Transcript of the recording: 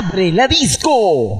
abre la disco.